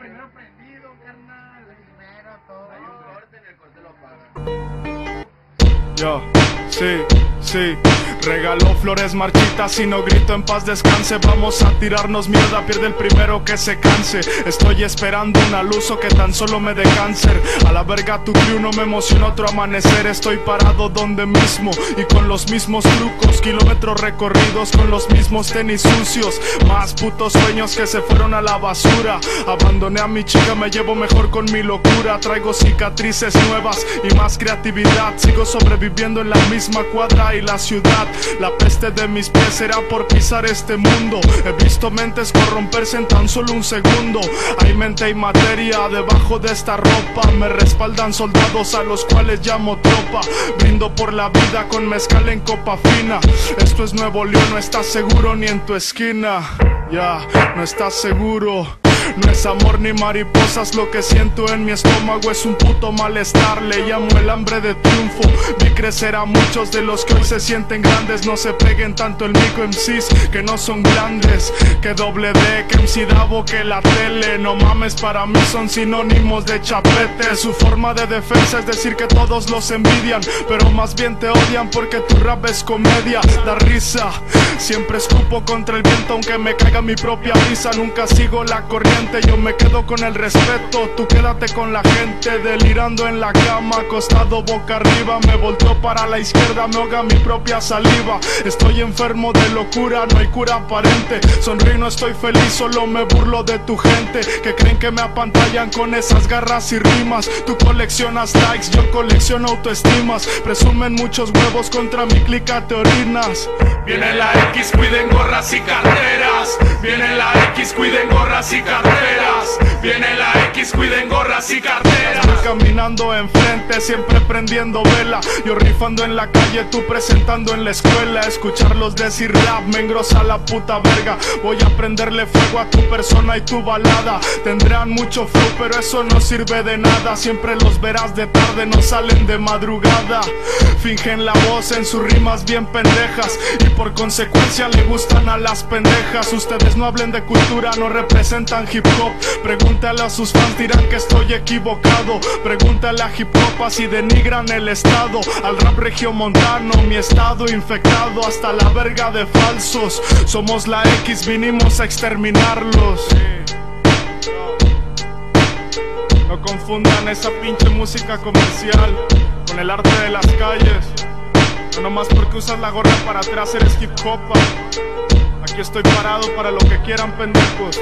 primero prendido, carnal. Primero todo. Hay un corte, en el corte lo pagan. Yo, sí, sí. Regaló flores marchitas y no grito en paz descanse. Vamos a tirarnos mierda, pierde el primero que se canse. Estoy esperando una luz o que tan solo me dé cáncer. A la verga tu crew no me emociona otro amanecer. Estoy parado donde mismo y con los mismos trucos. Kilómetros recorridos con los mismos tenis sucios. Más putos sueños que se fueron a la basura. Abandoné a mi chica, me llevo mejor con mi locura. Traigo cicatrices nuevas y más creatividad. Sigo sobreviviendo en la misma cuadra y la ciudad. La peste de mis pies será por pisar este mundo. He visto mentes corromperse en tan solo un segundo. Hay mente y materia debajo de esta ropa. Me respaldan soldados a los cuales llamo tropa. Brindo por la vida con mezcal en copa fina. Esto es Nuevo León, no estás seguro ni en tu esquina. Ya, no estás seguro. No es amor ni mariposas, lo que siento en mi estómago es un puto malestar. Le llamo el hambre de triunfo. Vi crecer a muchos de los que hoy se sienten grandes. No se peguen tanto el micro MCs que no son grandes. Que doble D, que MC Davo, que la tele. No mames, para mí son sinónimos de chapete. Su forma de defensa es decir que todos los envidian, pero más bien te odian porque tu rap es comedia. Da risa, siempre escupo contra el viento, aunque me caiga mi propia risa. Nunca sigo la corriente yo me quedo con el respeto, tú quédate con la gente, delirando en la cama, acostado boca arriba, me volteo para la izquierda, me ahoga mi propia saliva, estoy enfermo de locura, no hay cura aparente, sonrío no estoy feliz, solo me burlo de tu gente, que creen que me apantallan con esas garras y rimas, tú coleccionas likes, yo colecciono autoestimas, presumen muchos huevos contra mi clica te orinas. Viene la X, cuiden gorras y carteras. Viene la X, cuiden gorras y carteras. Viene la X, cuiden gorras y carteras. Voy caminando enfrente, siempre prendiendo vela. Yo rifando en la calle, tú presentando en la escuela. Escucharlos decir rap me engrosa la puta verga. Voy a prenderle fuego a tu persona y tu balada. Tendrán mucho flow, pero eso no sirve de nada. Siempre los verás de tarde, no salen de madrugada. Fingen la voz en sus rimas bien pendejas. Y por consecuencia le gustan a las pendejas. Ustedes no hablen de cultura, no representan hip hop. Pregúntale a sus fans, dirán que estoy equivocado. Pregúntale a hip hop si denigran el estado. Al rap regiomontano, mi estado infectado hasta la verga de falsos. Somos la X, vinimos a exterminarlos. No confundan esa pinche música comercial con el arte de las calles. No nomás porque usas la gorra para atrás eres hip hop. Aquí estoy parado para lo que quieran pendejos.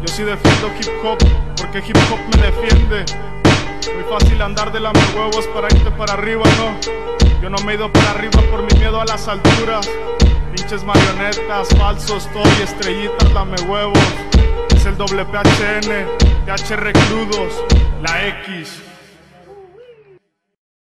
Yo sí defiendo hip hop porque hip hop me defiende. Muy fácil andar de lame huevos para irte para arriba, no. Yo no me he ido para arriba por mi miedo a las alturas. Pinches marionetas, falsos, y estrellitas, lame huevos. Es el WPHN, TH Recrudos, la X.